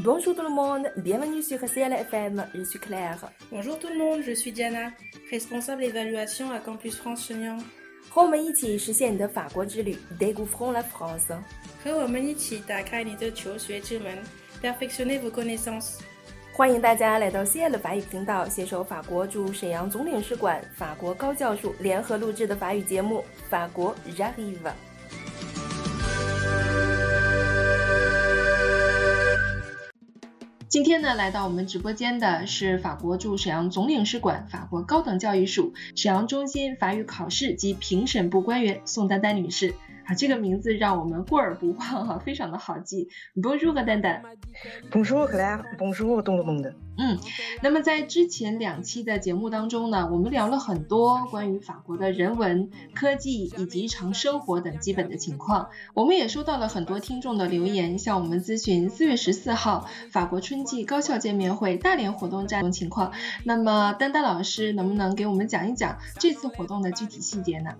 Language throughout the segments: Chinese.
Bonjour tout le monde, bienvenue sur CLFM, je suis Claire. Bonjour tout le monde, je suis Diana, responsable évaluation à Campus France Shenyang. 和我们一起实现你的法国之旅，Découvrons la France。和我们一起打开你的求学之门，Perfectionner vos connaissances。欢迎大家来到 CL 法语频道，携手法国驻沈阳总领事馆、法国高教署联合录制的法语节目《法国 J'arrive》。 今天呢，来到我们直播间的是法国驻沈阳总领事馆、法国高等教育署沈阳中心法语考试及评审部官员宋丹丹女士。啊，这个名字让我们过耳不忘哈，非常的好记。Bonjour，丹丹。Bonjour，Claire，Bonjour，东东东的。嗯，那么在之前两期的节目当中呢，我们聊了很多关于法国的人文、科技以及日常生活等基本的情况。我们也收到了很多听众的留言，向我们咨询四月十四号法国春季高校见面会大连活动战情况。那么，丹丹老师能不能给我们讲一讲这次活动的具体细节呢？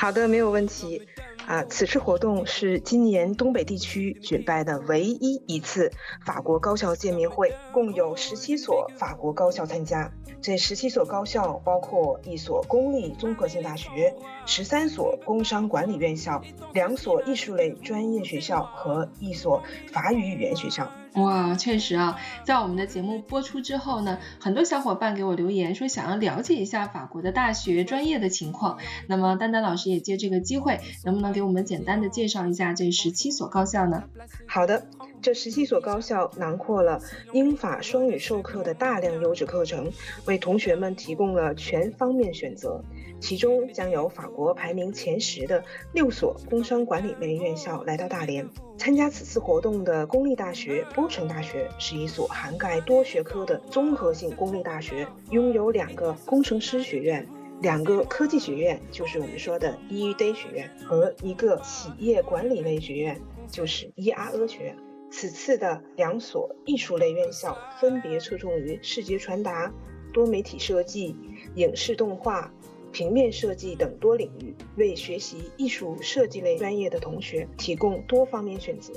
好的，没有问题。啊，此次活动是今年东北地区举办的唯一一次法国高校见面会，共有十七所法国高校参加。这十七所高校包括一所公立综合性大学、十三所工商管理院校、两所艺术类专业学校和一所法语语言学校。哇，确实啊，在我们的节目播出之后呢，很多小伙伴给我留言说想要了解一下法国的大学专业的情况。那么丹丹老师也借这个机会，能不能给我们简单的介绍一下这十七所高校呢？好的，这十七所高校囊括了英法双语授课的大量优质课程，为同学们提供了全方面选择。其中将有法国排名前十的六所工商管理类院校来到大连参加此次活动的公立大学波城大学是一所涵盖多学科的综合性公立大学，拥有两个工程师学院、两个科技学院，就是我们说的 EUD 学院和一个企业管理类学院，就是 ERE 学院。此次的两所艺术类院校分别侧重于视觉传达、多媒体设计、影视动画。平面设计等多领域，为学习艺术设计类专业的同学提供多方面选择。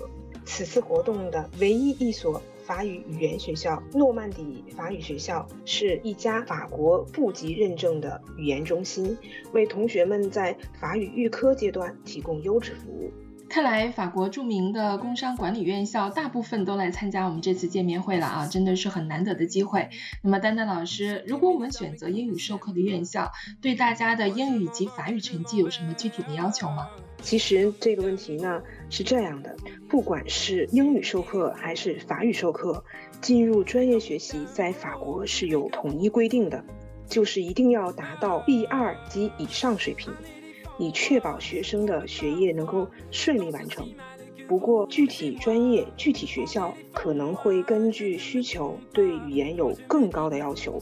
此次活动的唯一一所法语语言学校——诺曼底法语学校，是一家法国部级认证的语言中心，为同学们在法语预科阶段提供优质服务。看来法国著名的工商管理院校大部分都来参加我们这次见面会了啊，真的是很难得的机会。那么丹丹老师，如果我们选择英语授课的院校，对大家的英语及法语成绩有什么具体的要求吗？其实这个问题呢是这样的，不管是英语授课还是法语授课，进入专业学习在法国是有统一规定的，就是一定要达到 B 二及以上水平。以确保学生的学业能够顺利完成。不过，具体专业、具体学校可能会根据需求对语言有更高的要求。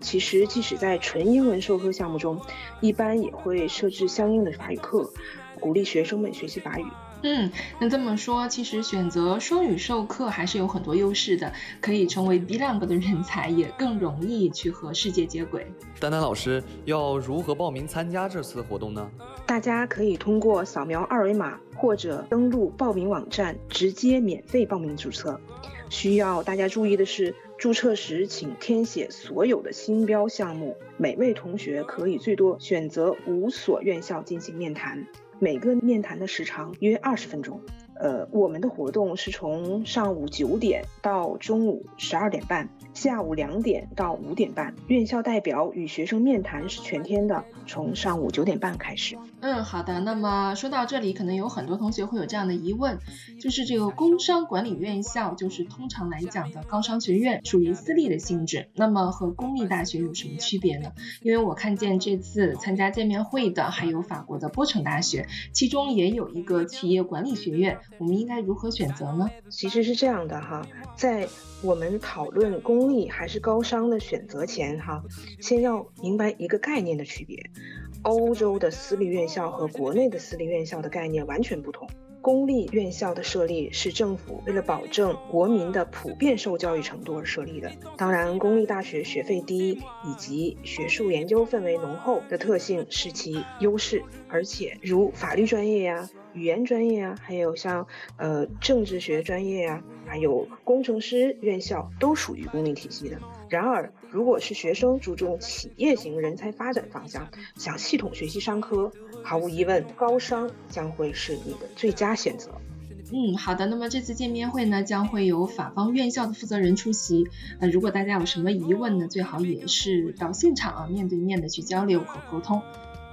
其实，即使在纯英文授课项目中，一般也会设置相应的法语课，鼓励学生们学习法语。嗯，那这么说，其实选择双语授课还是有很多优势的，可以成为 B 两个的人才，也更容易去和世界接轨。丹丹老师要如何报名参加这次活动呢？大家可以通过扫描二维码或者登录报名网站直接免费报名注册。需要大家注意的是，注册时请填写所有的新标项目。每位同学可以最多选择五所院校进行面谈。每个面谈的时长约二十分钟。呃，我们的活动是从上午九点到中午十二点半。下午两点到五点半，院校代表与学生面谈是全天的，从上午九点半开始。嗯，好的。那么说到这里，可能有很多同学会有这样的疑问，就是这个工商管理院校，就是通常来讲的高商学院，属于私立的性质，那么和公立大学有什么区别呢？因为我看见这次参加见面会的还有法国的波城大学，其中也有一个企业管理学院，我们应该如何选择呢？其实是这样的哈，在我们讨论公立还是高商的选择前，哈，先要明白一个概念的区别。欧洲的私立院校和国内的私立院校的概念完全不同。公立院校的设立是政府为了保证国民的普遍受教育程度而设立的。当然，公立大学学费低以及学术研究氛围浓厚的特性是其优势，而且如法律专业呀。语言专业啊，还有像呃政治学专业啊，还有工程师院校都属于公立体系的。然而，如果是学生注重企业型人才发展方向，想系统学习商科，毫无疑问，高商将会是你的最佳选择。嗯，好的。那么这次见面会呢，将会有法方院校的负责人出席。呃，如果大家有什么疑问呢，最好也是到现场啊，面对面的去交流和沟通。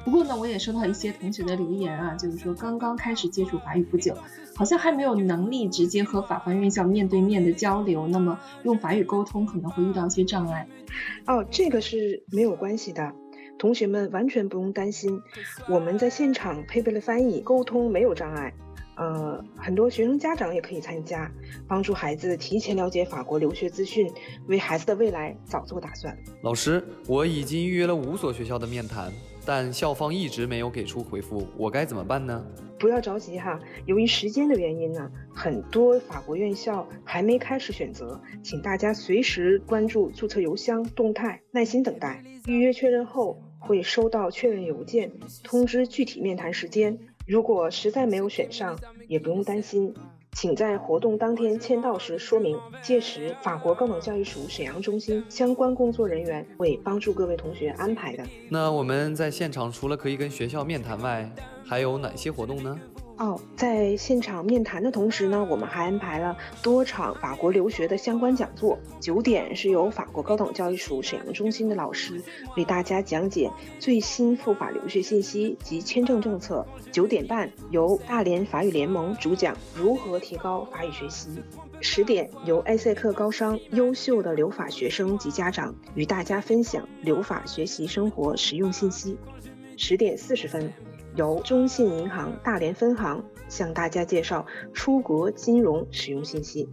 不过呢，我也收到一些同学的留言啊，就是说刚刚开始接触法语不久，好像还没有能力直接和法方院校面对面的交流，那么用法语沟通可能会遇到一些障碍。哦，这个是没有关系的，同学们完全不用担心，我们在现场配备了翻译，沟通没有障碍。呃，很多学生家长也可以参加，帮助孩子提前了解法国留学资讯，为孩子的未来早做打算。老师，我已经预约了五所学校的面谈，但校方一直没有给出回复，我该怎么办呢？不要着急哈，由于时间的原因呢，很多法国院校还没开始选择，请大家随时关注注册邮箱动态，耐心等待。预约确认后会收到确认邮件，通知具体面谈时间。如果实在没有选上，也不用担心，请在活动当天签到时说明。届时，法国高等教育署沈阳中心相关工作人员会帮助各位同学安排的。那我们在现场除了可以跟学校面谈外，还有哪些活动呢？哦，在现场面谈的同时呢，我们还安排了多场法国留学的相关讲座。九点是由法国高等教育署沈阳中心的老师为大家讲解最新赴法留学信息及签证政策。九点半由大连法语联盟主讲如何提高法语学习。十点由埃塞克高商优秀的留法学生及家长与大家分享留法学习生活实用信息。十点四十分。由中信银行大连分行向大家介绍出国金融使用信息。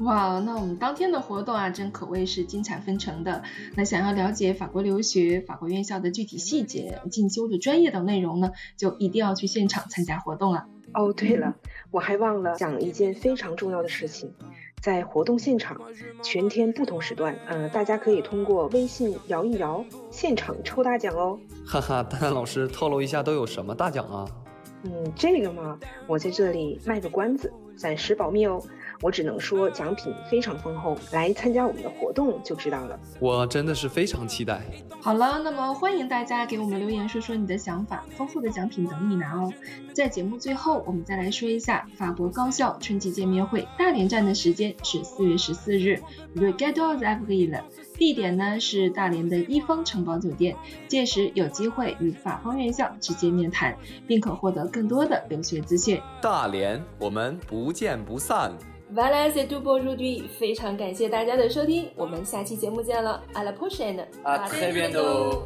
哇，那我们当天的活动啊，真可谓是精彩纷呈的。那想要了解法国留学、法国院校的具体细节、进修的专业等内容呢，就一定要去现场参加活动了。哦，对了，我还忘了讲一件非常重要的事情。在活动现场，全天不同时段，嗯，大家可以通过微信摇一摇，现场抽大奖哦。哈哈，丹丹老师透露一下都有什么大奖啊？嗯，这个嘛，我在这里卖个关子，暂时保密哦。我只能说奖品非常丰厚，来参加我们的活动就知道了。我真的是非常期待。好了，那么欢迎大家给我们留言，说说你的想法，丰富的奖品等你拿哦。在节目最后，我们再来说一下法国高校春季见面会大连站的时间是四月十四日，Le e a Avril，地点呢是大连的一方城堡酒店，届时有机会与法方院校直接面谈，并可获得更多的留学资讯。大连，我们不见不散。Voilà, c'est tout pour aujourd'hui. 非常感谢大家的收听，我们下期节目见了。À la prochaine. À très bientôt.